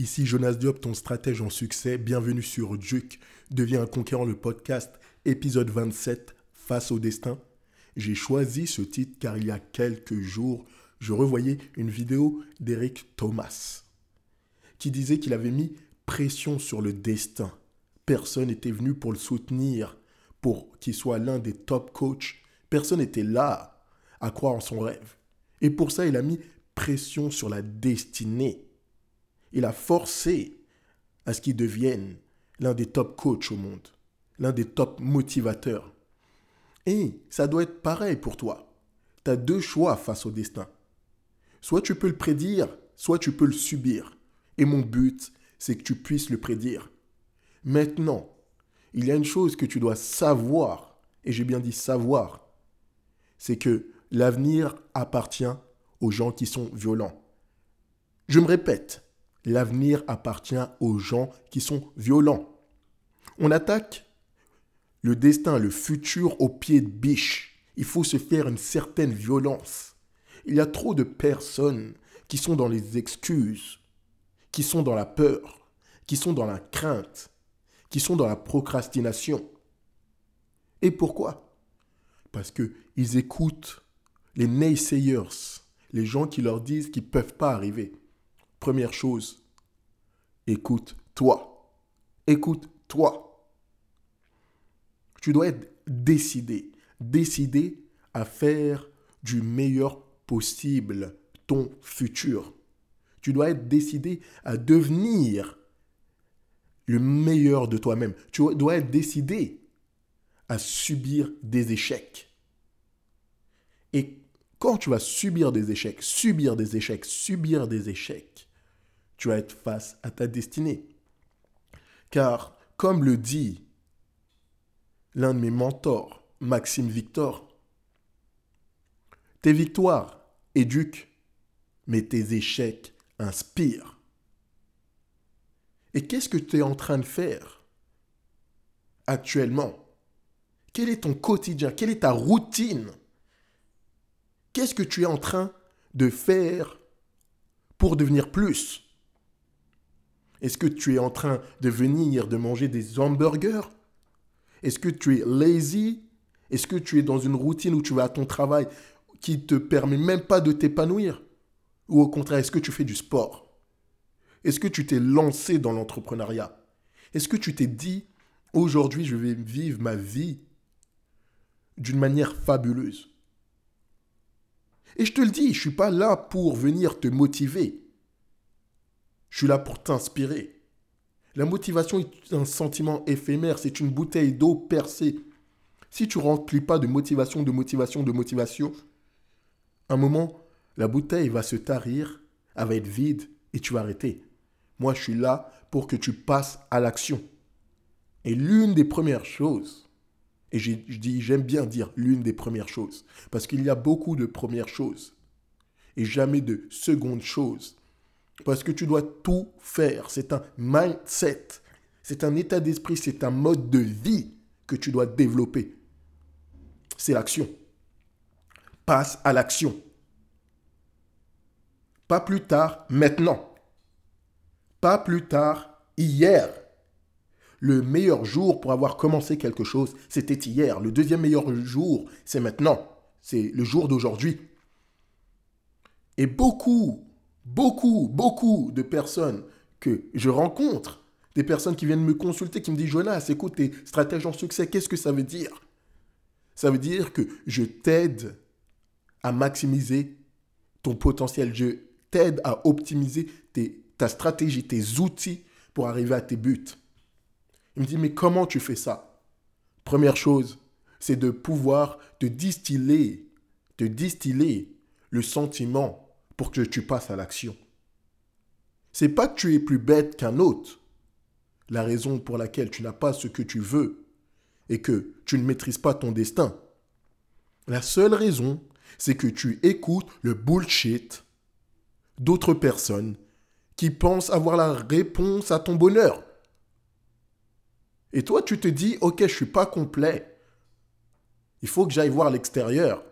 Ici Jonas Diop, ton stratège en succès. Bienvenue sur Duke. Deviens un conquérant, le podcast, épisode 27, Face au destin. J'ai choisi ce titre car il y a quelques jours, je revoyais une vidéo d'Eric Thomas qui disait qu'il avait mis pression sur le destin. Personne n'était venu pour le soutenir, pour qu'il soit l'un des top coachs. Personne n'était là à croire en son rêve. Et pour ça, il a mis pression sur la destinée. Il a forcé à ce qu'il devienne l'un des top coachs au monde, l'un des top motivateurs. Et ça doit être pareil pour toi. Tu as deux choix face au destin. Soit tu peux le prédire, soit tu peux le subir. Et mon but, c'est que tu puisses le prédire. Maintenant, il y a une chose que tu dois savoir, et j'ai bien dit savoir, c'est que l'avenir appartient aux gens qui sont violents. Je me répète, l'avenir appartient aux gens qui sont violents. On attaque le destin, le futur au pied de biche. Il faut se faire une certaine violence. Il y a trop de personnes qui sont dans les excuses, qui sont dans la peur, qui sont dans la crainte, qui sont dans la procrastination. Et pourquoi? Parce qu'ils écoutent les naysayers, les gens qui leur disent qu'ils ne peuvent pas arriver. Première chose, écoute-toi. Écoute-toi. Tu dois être décidé, décidé à faire du meilleur possible ton futur. Tu dois être décidé à devenir le meilleur de toi-même. Tu dois être décidé à subir des échecs. Et quand tu vas subir des échecs, subir des échecs, subir des échecs, tu vas être face à ta destinée. Car, comme le dit l'un de mes mentors, Maxime Victor, tes victoires éduquent, mais tes échecs inspirent. Et qu'est-ce que tu es en train de faire actuellement? Quel est ton quotidien? Quelle est ta routine? Qu'est-ce que tu es en train de faire pour devenir plus? Est-ce que tu es en train de venir de manger des hamburgers? Est-ce que tu es lazy? Est-ce que tu es dans une routine où tu vas à ton travail qui te permet même pas de t'épanouir? Ou au contraire, est-ce que tu fais du sport? Est-ce que tu t'es lancé dans l'entrepreneuriat? Est-ce que tu t'es dit, aujourd'hui, je vais vivre ma vie d'une manière fabuleuse? Et je te le dis, je ne suis pas là pour venir te motiver. Je suis là pour t'inspirer. La motivation est un sentiment éphémère, c'est une bouteille d'eau percée. Si tu ne remplis pas de motivation, de motivation, de motivation, un moment, la bouteille va se tarir, elle va être vide et tu vas arrêter. Moi, je suis là pour que tu passes à l'action. Et l'une des premières choses, et je dis, j'aime bien dire l'une des premières choses, parce qu'il y a beaucoup de premières choses et jamais de secondes choses. Parce que tu dois tout faire. C'est un mindset, c'est un état d'esprit, c'est un mode de vie que tu dois développer. C'est l'action. Passe à l'action. Pas plus tard, maintenant. Pas plus tard, hier. Le meilleur jour pour avoir commencé quelque chose, c'était hier. Le deuxième meilleur jour, c'est maintenant. C'est le jour d'aujourd'hui. Et beaucoup, beaucoup, beaucoup de personnes que je rencontre, des personnes qui viennent me consulter, qui me disent Jonas, écoute, tes stratèges en succès, qu'est-ce que ça veut dire? Ça veut dire que je t'aide à maximiser ton potentiel. Je t'aide à optimiser ta stratégie, tes outils pour arriver à tes buts. Il me dit, mais comment tu fais ça? Première chose, c'est de pouvoir te distiller, te distiller le sentiment pour que tu passes à l'action. C'est pas que tu es plus bête qu'un autre. La raison pour laquelle tu n'as pas ce que tu veux et que tu ne maîtrises pas ton destin. La seule raison, c'est que tu écoutes le bullshit d'autres personnes qui pensent avoir la réponse à ton bonheur. Et toi, tu te dis, ok, je suis pas complet. Il faut que j'aille voir l'extérieur.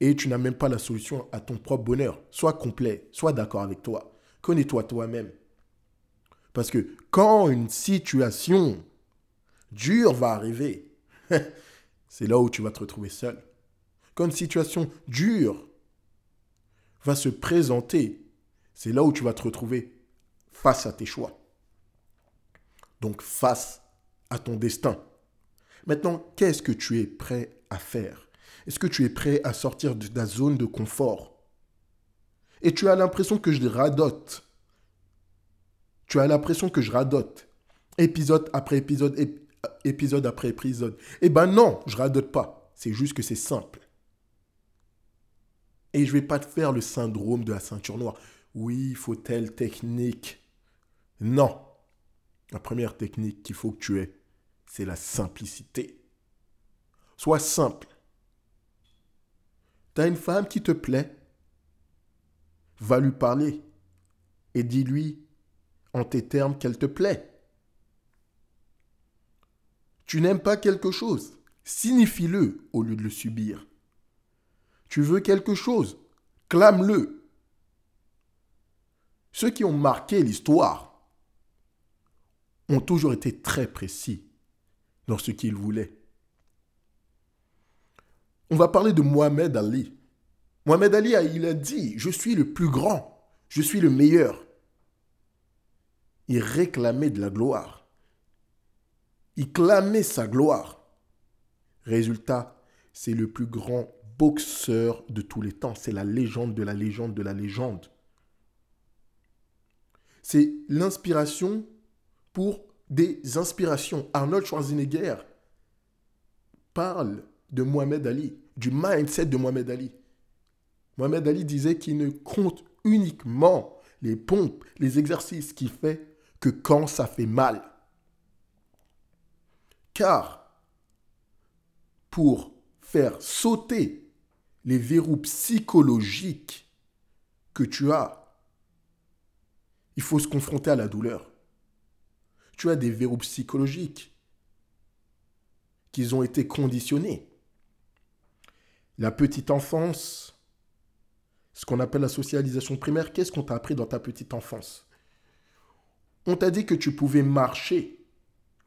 Et tu n'as même pas la solution à ton propre bonheur. Sois complet, sois d'accord avec toi. connais-toi toi-même. Parce que quand une situation dure va arriver, c'est là où tu vas te retrouver seul. Quand une situation dure va se présenter, c'est là où tu vas te retrouver face à tes choix. Donc face à ton destin. Maintenant, qu'est-ce que tu es prêt à faire? Est-ce que tu es prêt à sortir de ta zone de confort? Et tu as l'impression que je radote. Tu as l'impression que je radote. Épisode après épisode, épisode après épisode. Eh ben non, je radote pas. C'est juste que c'est simple. Et je vais pas te faire le syndrome de la ceinture noire. Oui, il faut telle technique. Non. La première technique qu'il faut que tu aies, c'est la simplicité. Sois simple. Tu as une femme qui te plaît, va lui parler et dis-lui en tes termes qu'elle te plaît. Tu n'aimes pas quelque chose, signifie-le au lieu de le subir. Tu veux quelque chose, clame-le. Ceux qui ont marqué l'histoire ont toujours été très précis dans ce qu'ils voulaient. On va parler de Mohamed Ali. Mohamed Ali, il a dit, je suis le plus grand, je suis le meilleur. Il réclamait de la gloire. Il clamait sa gloire. Résultat, c'est le plus grand boxeur de tous les temps. C'est la légende de la légende de la légende. C'est l'inspiration pour des inspirations. Arnold Schwarzenegger parle de Mohamed Ali, du mindset de Mohamed Ali. Mohamed Ali disait qu'il ne compte uniquement les pompes, les exercices qu'il fait que quand ça fait mal. Car pour faire sauter les verrous psychologiques que tu as, il faut se confronter à la douleur tu as des verrous psychologiques qui ont été conditionnés. La petite enfance, ce qu'on appelle la socialisation primaire, qu'est-ce qu'on t'a appris dans ta petite enfance? On t'a dit que tu pouvais marcher.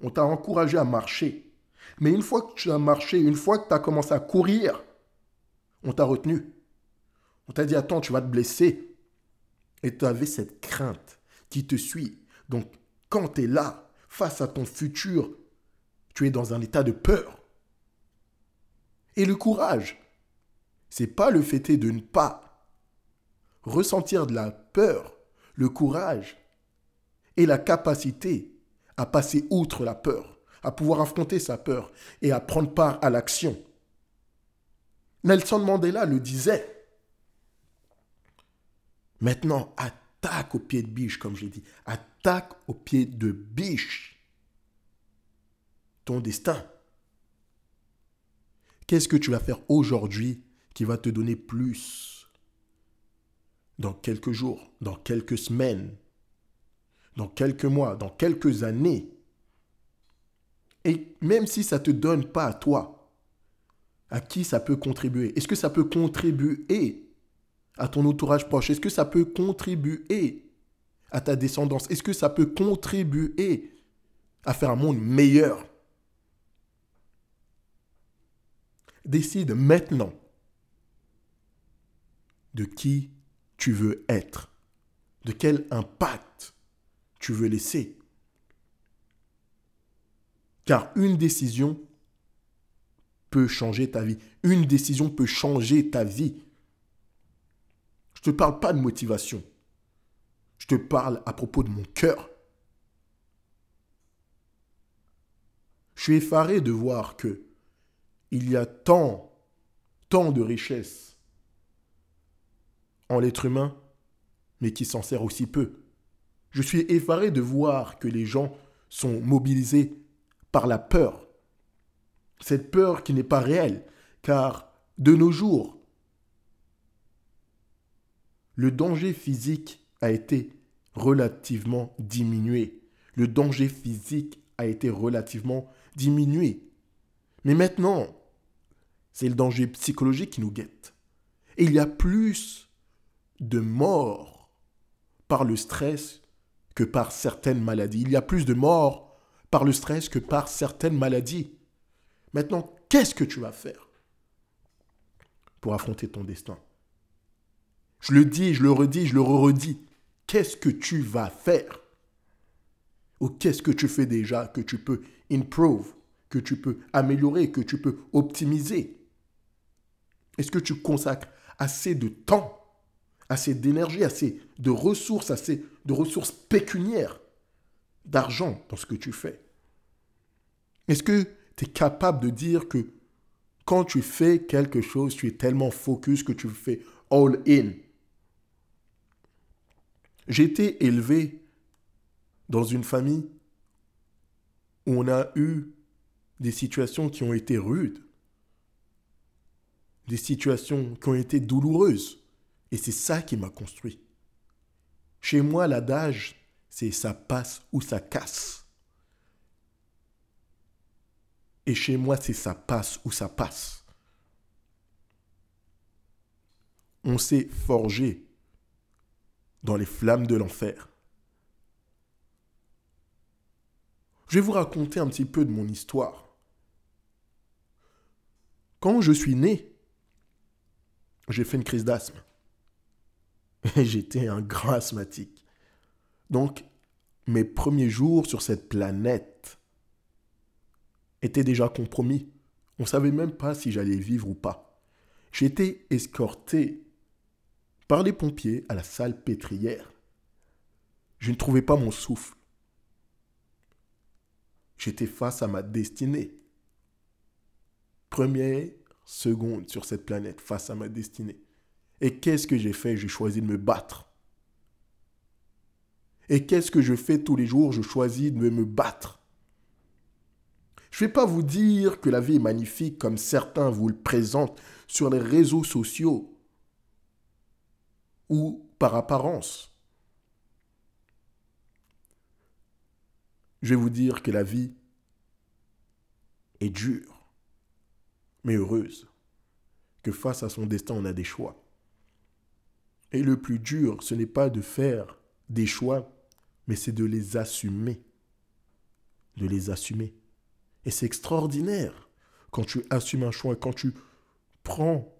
On t'a encouragé à marcher. Mais une fois que tu as marché, une fois que tu as commencé à courir, on t'a retenu. On t'a dit, attends, tu vas te blesser. Et tu avais cette crainte qui te suit. Donc, quand tu es là, face à ton futur, tu es dans un état de peur. Et le courage, c'est pas le fait de ne pas ressentir de la peur. Le courage et la capacité à passer outre la peur, à pouvoir affronter sa peur et à prendre part à l'action. Nelson Mandela le disait. Maintenant, attaque au pied de biche, comme j'ai dit. Attaque au pied de biche. Ton destin. Qu'est-ce que tu vas faire aujourd'hui qui va te donner plus dans quelques jours, dans quelques semaines, dans quelques mois, dans quelques années. Et même si ça ne te donne pas à toi, à qui ça peut contribuer? Est-ce que ça peut contribuer à ton entourage proche? Est-ce que ça peut contribuer à ta descendance? Est-ce que ça peut contribuer à faire un monde meilleur? Décide maintenant de qui tu veux être, de quel impact tu veux laisser. Car une décision peut changer ta vie. Une décision peut changer ta vie. Je ne te parle pas de motivation. Je te parle à propos de mon cœur. Je suis effaré de voir que il y a tant, tant de richesses en l'être humain, mais qui s'en sert aussi peu. Je suis effaré de voir que les gens sont mobilisés par la peur. Cette peur qui n'est pas réelle, car de nos jours, le danger physique a été relativement diminué. Le danger physique a été relativement diminué. Mais maintenant, c'est le danger psychologique qui nous guette. Et il y a plus de morts par le stress que par certaines maladies. Il y a plus de morts par le stress que par certaines maladies. Maintenant, qu'est-ce que tu vas faire pour affronter ton destin? Je le dis, je le redis, je le redis. Qu'est-ce que tu vas faire? Ou qu'est-ce que tu fais déjà que tu peux improve, que tu peux améliorer, que tu peux optimiser? Est-ce que tu consacres assez de temps, assez d'énergie, assez de ressources, assez de ressources pécuniaires, d'argent dans ce que tu fais Est-ce que tu es capable de dire que quand tu fais quelque chose, tu es tellement focus que tu fais all in? J'ai été élevé dans une famille où on a eu des situations qui ont été rudes, des situations qui ont été douloureuses. Et c'est ça qui m'a construit. Chez moi, l'adage, c'est ça passe ou ça casse. Et chez moi, c'est ça passe ou ça passe. On s'est forgé dans les flammes de l'enfer. Je vais vous raconter un petit peu de mon histoire. Quand je suis né, j'ai fait une crise d'asthme. J'étais un grand asthmatique. Donc, mes premiers jours sur cette planète étaient déjà compromis. On ne savait même pas si j'allais vivre ou pas. J'étais escorté par les pompiers à la salle pétrière. Je ne trouvais pas mon souffle. J'étais face à ma destinée. Première seconde sur cette planète face à ma destinée. Et qu'est-ce que j'ai fait? J'ai choisi de me battre. Et qu'est-ce que je fais tous les jours? Je choisis de me battre. Je ne vais pas vous dire que la vie est magnifique comme certains vous le présentent sur les réseaux sociaux ou par apparence. Je vais vous dire que la vie est dure, mais heureuse, que face à son destin, on a des choix. Et le plus dur, ce n'est pas de faire des choix, mais c'est de les assumer. De les assumer. Et c'est extraordinaire quand tu assumes un choix, quand tu prends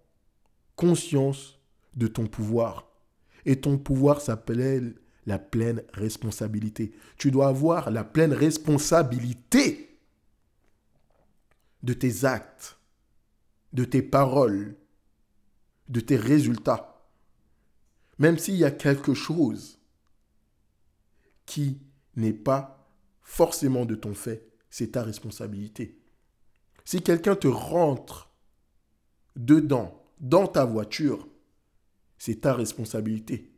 conscience de ton pouvoir. Et ton pouvoir s'appelle la pleine responsabilité. Tu dois avoir la pleine responsabilité de tes actes, de tes paroles, de tes résultats. Même s'il y a quelque chose qui n'est pas forcément de ton fait, c'est ta responsabilité. Si quelqu'un te rentre dedans, dans ta voiture, c'est ta responsabilité.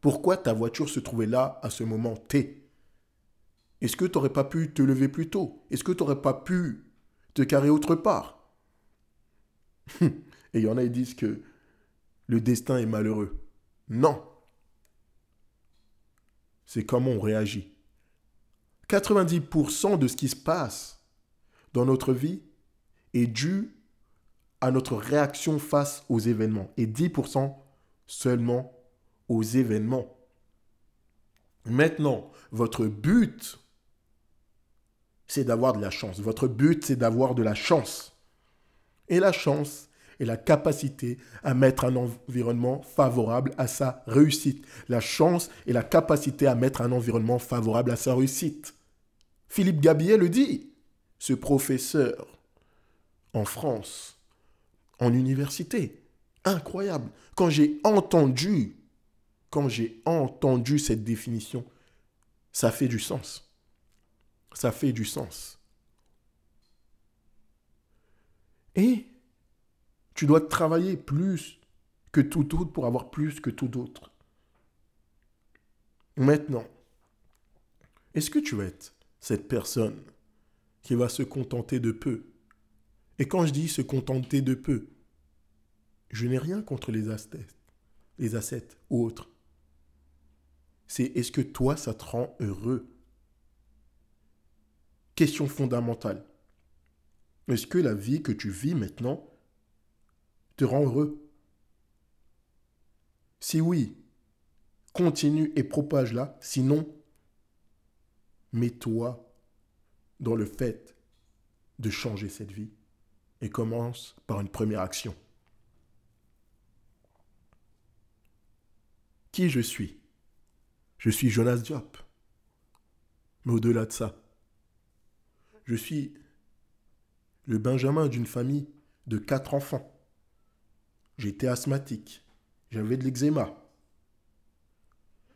Pourquoi ta voiture se trouvait là à ce moment T? Est-ce que tu n'aurais pas pu te lever plus tôt? Est-ce que tu n'aurais pas pu te carrer autre part? Et il y en a qui disent que le destin est malheureux. Non. C'est comment on réagit. 90% de ce qui se passe dans notre vie est dû à notre réaction face aux événements et 10% seulement aux événements. Maintenant, votre but, c'est d'avoir de la chance. Votre but, c'est d'avoir de la chance. Et la chance, et la capacité à mettre un environnement favorable à sa réussite. La chance et la capacité à mettre un environnement favorable à sa réussite. Philippe Gabillet le dit, ce professeur en France, en université. Incroyable. Quand j'ai entendu, quand j'ai entendu cette définition, ça fait du sens. Ça fait du sens. Et tu dois travailler plus que tout autre pour avoir plus que tout autre. Maintenant, est-ce que tu vas être cette personne qui va se contenter de peu? Et quand je dis se contenter de peu, je n'ai rien contre les ascètes, les ascètes ou autres. C'est est-ce que toi, ça te rend heureux? Question fondamentale. Est-ce que la vie que tu vis maintenant te rend heureux Si oui, continue et propage-la. Sinon, mets-toi dans le fait de changer cette vie et commence par une première action. Qui je suis? Je suis Jonas Diop. Mais au-delà de ça, je suis le Benjamin d'une famille de quatre enfants. J'étais asthmatique. J'avais de l'eczéma.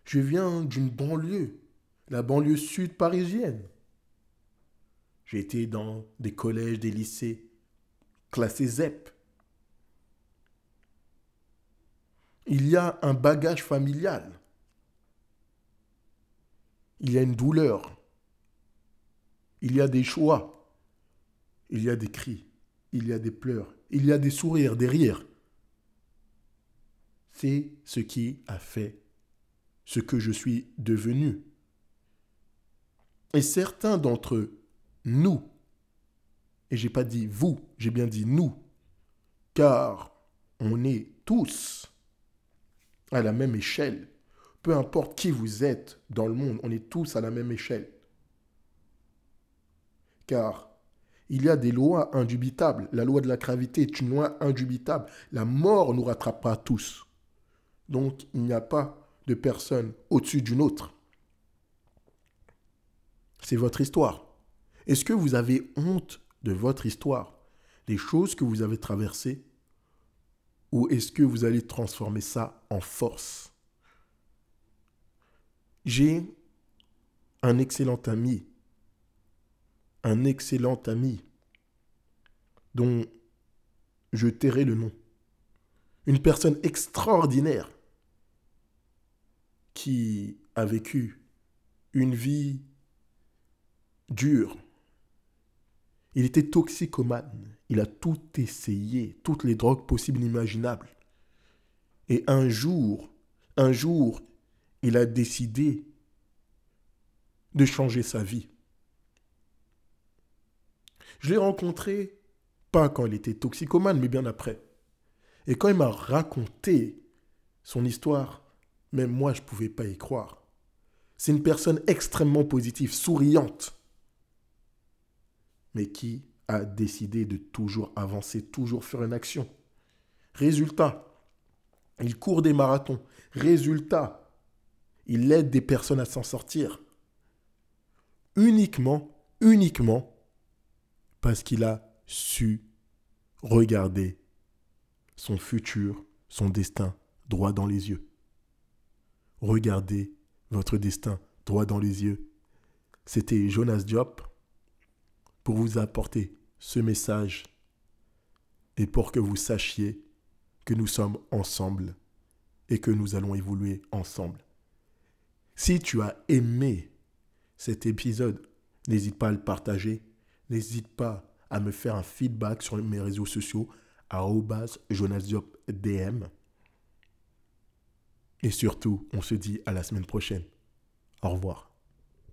Je viens d'une banlieue, la banlieue sud parisienne. J'ai été dans des collèges, des lycées classés ZEP. Il y a un bagage familial. Il y a une douleur. Il y a des choix. Il y a des cris. Il y a des pleurs. Il y a des sourires, des rires. C'est ce qui a fait ce que je suis devenu. Et certains d'entre nous, et j'ai pas dit vous, j'ai bien dit nous, car on est tous à la même échelle. Peu importe qui vous êtes dans le monde, on est tous à la même échelle. Car il y a des lois indubitables. La loi de la gravité est une loi indubitable. La mort nous rattrapera tous. Donc il n'y a pas de personne au-dessus d'une autre. C'est votre histoire. Est-ce que vous avez honte de votre histoire, des choses que vous avez traversées, ou est-ce que vous allez transformer ça en force? J'ai un excellent ami, un excellent ami dont je tairai le nom. Une personne extraordinaire qui a vécu une vie dure. Il était toxicomane. Il a tout essayé, toutes les drogues possibles et imaginables. Et un jour, un jour, il a décidé de changer sa vie. Je l'ai rencontré, pas quand il était toxicomane, mais bien après. Et quand il m'a raconté son histoire, même moi, je ne pouvais pas y croire. C'est une personne extrêmement positive, souriante, mais qui a décidé de toujours avancer, toujours faire une action. Résultat, il court des marathons. Résultat, il aide des personnes à s'en sortir. Uniquement, uniquement, parce qu'il a su regarder son futur, son destin droit dans les yeux. Regardez votre destin droit dans les yeux. C'était Jonas Diop pour vous apporter ce message et pour que vous sachiez que nous sommes ensemble et que nous allons évoluer ensemble. Si tu as aimé cet épisode, n'hésite pas à le partager, n'hésite pas à me faire un feedback sur mes réseaux sociaux, jonasdiopdm. Et surtout, on se dit à la semaine prochaine. Au revoir.